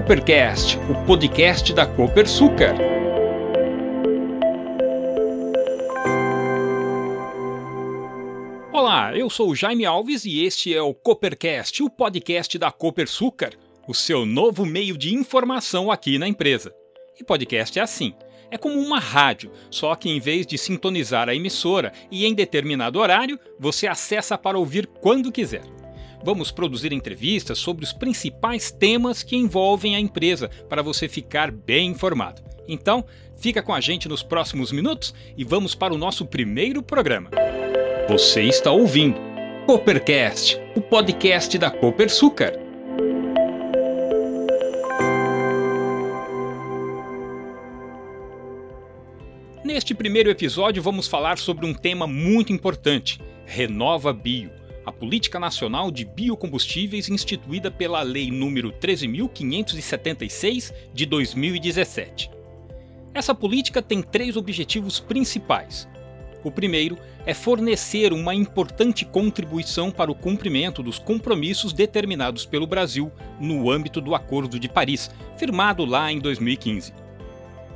Coopercast, o podcast da Copersucar. Olá, eu sou o Jaime Alves e este é o Coopercast, o podcast da Copersucar, o seu novo meio de informação aqui na empresa. E podcast é assim. É como uma rádio, só que em vez de sintonizar a emissora e em determinado horário, você acessa para ouvir quando quiser. Vamos produzir entrevistas sobre os principais temas que envolvem a empresa para você ficar bem informado. Então, fica com a gente nos próximos minutos e vamos para o nosso primeiro programa. Você está ouvindo Coopercast, o podcast da Copersucar. Neste primeiro episódio, vamos falar sobre um tema muito importante: Renova Bio a Política Nacional de Biocombustíveis instituída pela Lei nº 13.576 de 2017. Essa política tem três objetivos principais. O primeiro é fornecer uma importante contribuição para o cumprimento dos compromissos determinados pelo Brasil no âmbito do Acordo de Paris, firmado lá em 2015.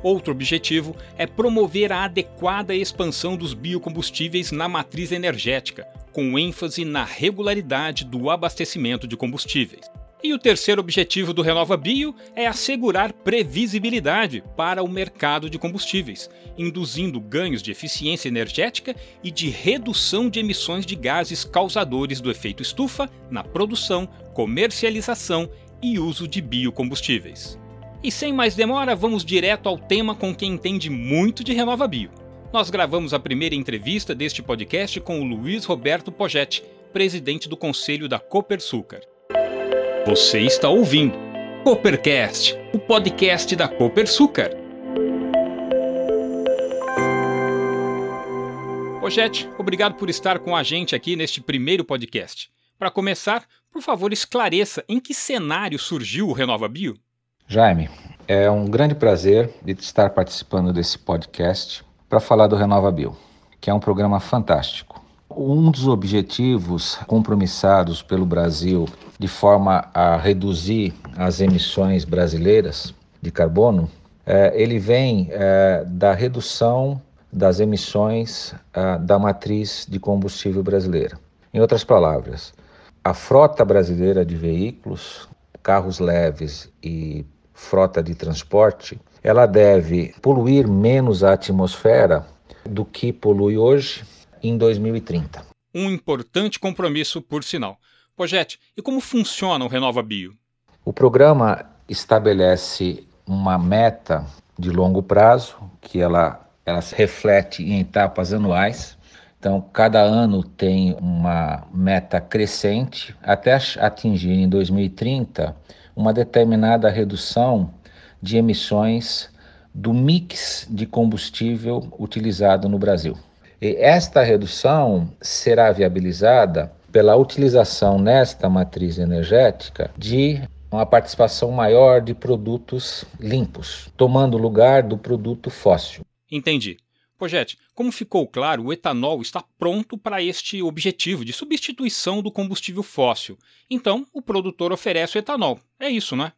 Outro objetivo é promover a adequada expansão dos biocombustíveis na matriz energética, com ênfase na regularidade do abastecimento de combustíveis. E o terceiro objetivo do Renova Bio é assegurar previsibilidade para o mercado de combustíveis, induzindo ganhos de eficiência energética e de redução de emissões de gases causadores do efeito estufa na produção, comercialização e uso de biocombustíveis. E sem mais demora, vamos direto ao tema com quem entende muito de Renova Bio nós gravamos a primeira entrevista deste podcast com o Luiz Roberto Pogetti, presidente do Conselho da Copersucar. Você está ouvindo Coopercast, o podcast da Copersucar. Pogetti, obrigado por estar com a gente aqui neste primeiro podcast. Para começar, por favor, esclareça em que cenário surgiu o Renova Bio? Jaime, é um grande prazer de estar participando desse podcast para falar do Renova Bio, que é um programa fantástico. Um dos objetivos compromissados pelo Brasil de forma a reduzir as emissões brasileiras de carbono, é, ele vem é, da redução das emissões é, da matriz de combustível brasileira. Em outras palavras, a frota brasileira de veículos, carros leves e frota de transporte ela deve poluir menos a atmosfera do que polui hoje em 2030. Um importante compromisso, por sinal. Pojete, e como funciona o Renova Bio? O programa estabelece uma meta de longo prazo, que ela, ela se reflete em etapas anuais. Então, cada ano tem uma meta crescente até atingir em 2030 uma determinada redução de emissões do mix de combustível utilizado no Brasil. E esta redução será viabilizada pela utilização nesta matriz energética de uma participação maior de produtos limpos, tomando lugar do produto fóssil. Entendi. Pojete, como ficou claro, o etanol está pronto para este objetivo de substituição do combustível fóssil. Então, o produtor oferece o etanol. É isso, não é?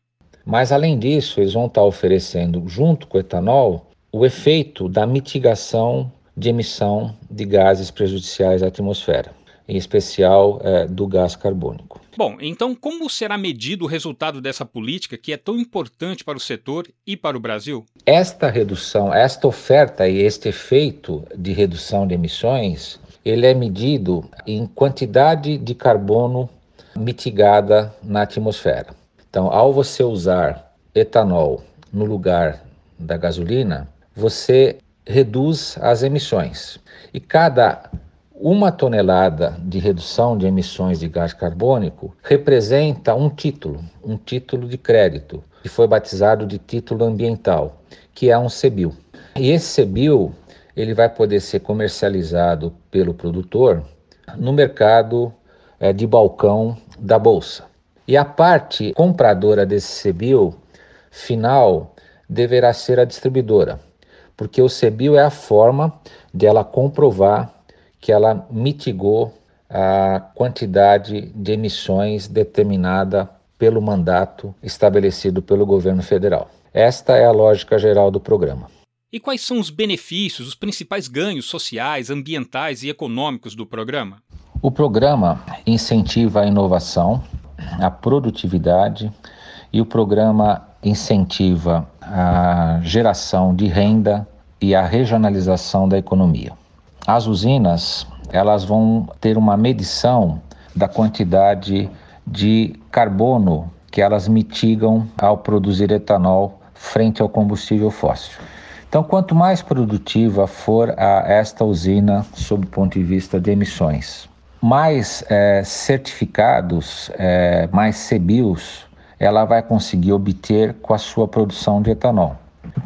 Mas, além disso, eles vão estar oferecendo, junto com o etanol, o efeito da mitigação de emissão de gases prejudiciais à atmosfera, em especial é, do gás carbônico. Bom, então como será medido o resultado dessa política que é tão importante para o setor e para o Brasil? Esta redução, esta oferta e este efeito de redução de emissões, ele é medido em quantidade de carbono mitigada na atmosfera. Então, ao você usar etanol no lugar da gasolina, você reduz as emissões. E cada uma tonelada de redução de emissões de gás carbônico representa um título, um título de crédito, que foi batizado de título ambiental, que é um CBIL. E esse CBIL ele vai poder ser comercializado pelo produtor no mercado é, de balcão da bolsa. E a parte compradora desse CBIL final deverá ser a distribuidora, porque o CBIL é a forma de ela comprovar que ela mitigou a quantidade de emissões determinada pelo mandato estabelecido pelo governo federal. Esta é a lógica geral do programa. E quais são os benefícios, os principais ganhos sociais, ambientais e econômicos do programa? O programa incentiva a inovação, a produtividade e o programa incentiva a geração de renda e a regionalização da economia. As usinas, elas vão ter uma medição da quantidade de carbono que elas mitigam ao produzir etanol frente ao combustível fóssil. Então, quanto mais produtiva for a, esta usina sob o ponto de vista de emissões, mais é, certificados, é, mais CBIOS, ela vai conseguir obter com a sua produção de etanol.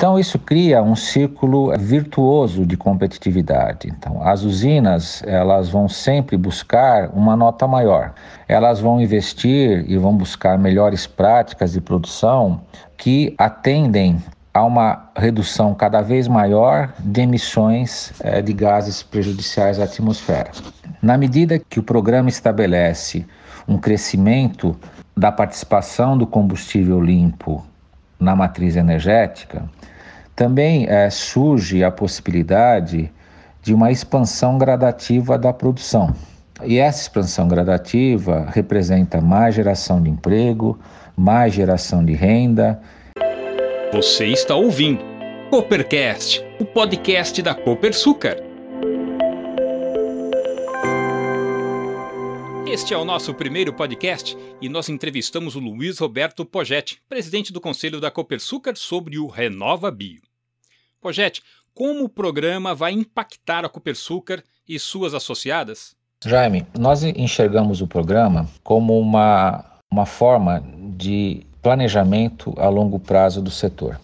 Então isso cria um círculo virtuoso de competitividade. Então as usinas, elas vão sempre buscar uma nota maior. Elas vão investir e vão buscar melhores práticas de produção que atendem a uma redução cada vez maior de emissões eh, de gases prejudiciais à atmosfera. Na medida que o programa estabelece um crescimento da participação do combustível limpo na matriz energética, também é, surge a possibilidade de uma expansão gradativa da produção. E essa expansão gradativa representa mais geração de emprego, mais geração de renda. Você está ouvindo Coopercast, o podcast da Copersucar. Este é o nosso primeiro podcast e nós entrevistamos o Luiz Roberto Pogetti, presidente do Conselho da Copersucar, sobre o Renova Bio. Pogetti, como o programa vai impactar a Copersucar e suas associadas? Jaime, nós enxergamos o programa como uma, uma forma de planejamento a longo prazo do setor.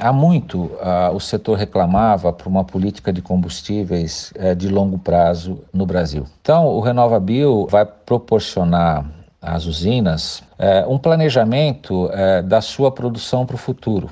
Há muito uh, o setor reclamava por uma política de combustíveis uh, de longo prazo no Brasil. Então, o RenovaBio vai proporcionar às usinas uh, um planejamento eh, da sua produção para o futuro.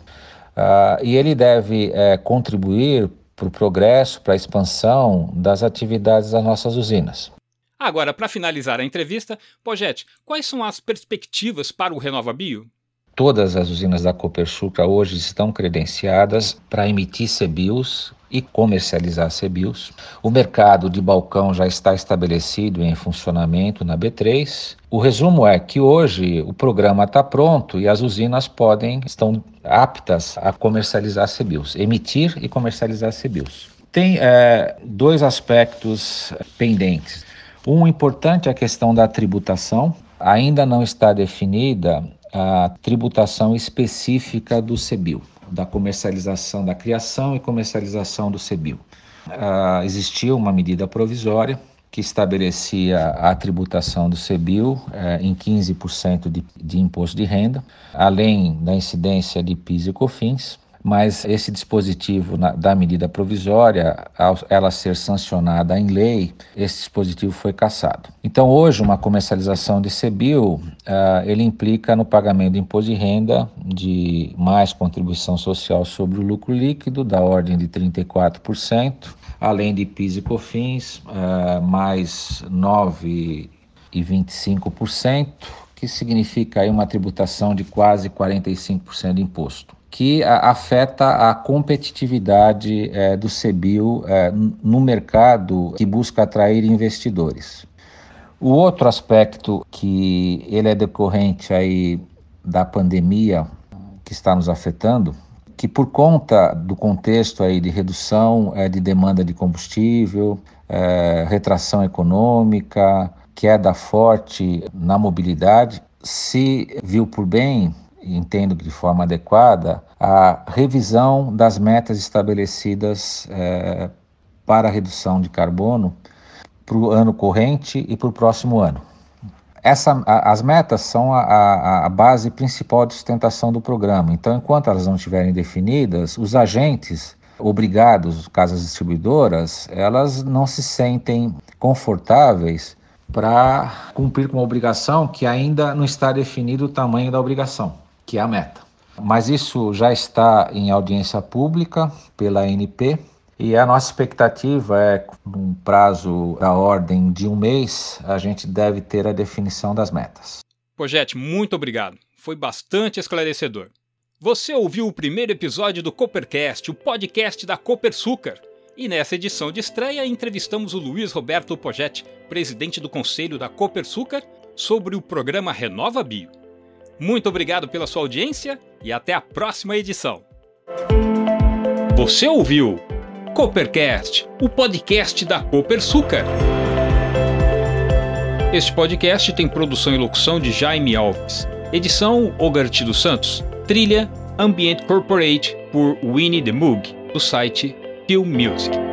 Ah, e ele deve contribuir para o progresso, para a expansão das atividades das nossas usinas. Agora, para finalizar a entrevista, Pogete, quais são as perspectivas para o RenovaBio? Todas as usinas da Copersucar hoje estão credenciadas para emitir CBIOS e comercializar CBIOS. O mercado de balcão já está estabelecido em funcionamento na B3. O resumo é que hoje o programa está pronto e as usinas podem, estão aptas a comercializar CBIOS, emitir e comercializar CBIOS. Tem é, dois aspectos pendentes. Um importante é a questão da tributação. Ainda não está definida a tributação específica do CEBIL, da comercialização, da criação e comercialização do CEBIL. Uh, existia uma medida provisória que estabelecia a tributação do CEBIL eh, em 15% de, de imposto de renda, além da incidência de PIS e COFINS, mas esse dispositivo na, da medida provisória, ao ela ser sancionada em lei, esse dispositivo foi cassado. Então, hoje, uma comercialização de CBIL, uh, ele implica no pagamento de imposto de renda de mais contribuição social sobre o lucro líquido, da ordem de 34%, além de PIS e COFINS, uh, mais 9,25%, que significa aí uma tributação de quase 45% de imposto que afeta a competitividade é, do CEBIL é, no mercado que busca atrair investidores. O outro aspecto que ele é decorrente aí da pandemia que está nos afetando, que por conta do contexto aí de redução é, de demanda de combustível, é, retração econômica, queda forte na mobilidade, se viu por bem entendo que de forma adequada, a revisão das metas estabelecidas é, para a redução de carbono para o ano corrente e para o próximo ano. Essa, a, as metas são a, a, a, base principal de sustentação do programa. Então, enquanto elas não estiverem definidas, os agentes obrigados, casas distribuidoras, elas não se sentem confortáveis para cumprir com uma obrigação que ainda não está definido o tamanho da obrigação que é a meta. Mas isso já está em audiência pública pela ANP e a nossa expectativa é, num prazo da ordem de um mês, a gente deve ter a definição das metas. Pojete, muito obrigado. Foi bastante esclarecedor. Você ouviu o primeiro episódio do Coopercast, o podcast da Copersucar. E nessa edição de estreia entrevistamos o Luiz Roberto Poggetti, presidente do conselho da Copersucar, sobre o programa Renova Bio. Muito obrigado pela sua audiência e até a próxima edição. Você ouviu Coopercast, o podcast da Copersucar. Este podcast tem produção e locução de Jaime Alves. Edição Ogart dos Santos. Trilha Ambient Corporate por Winnie the Moog, do site Kill Music.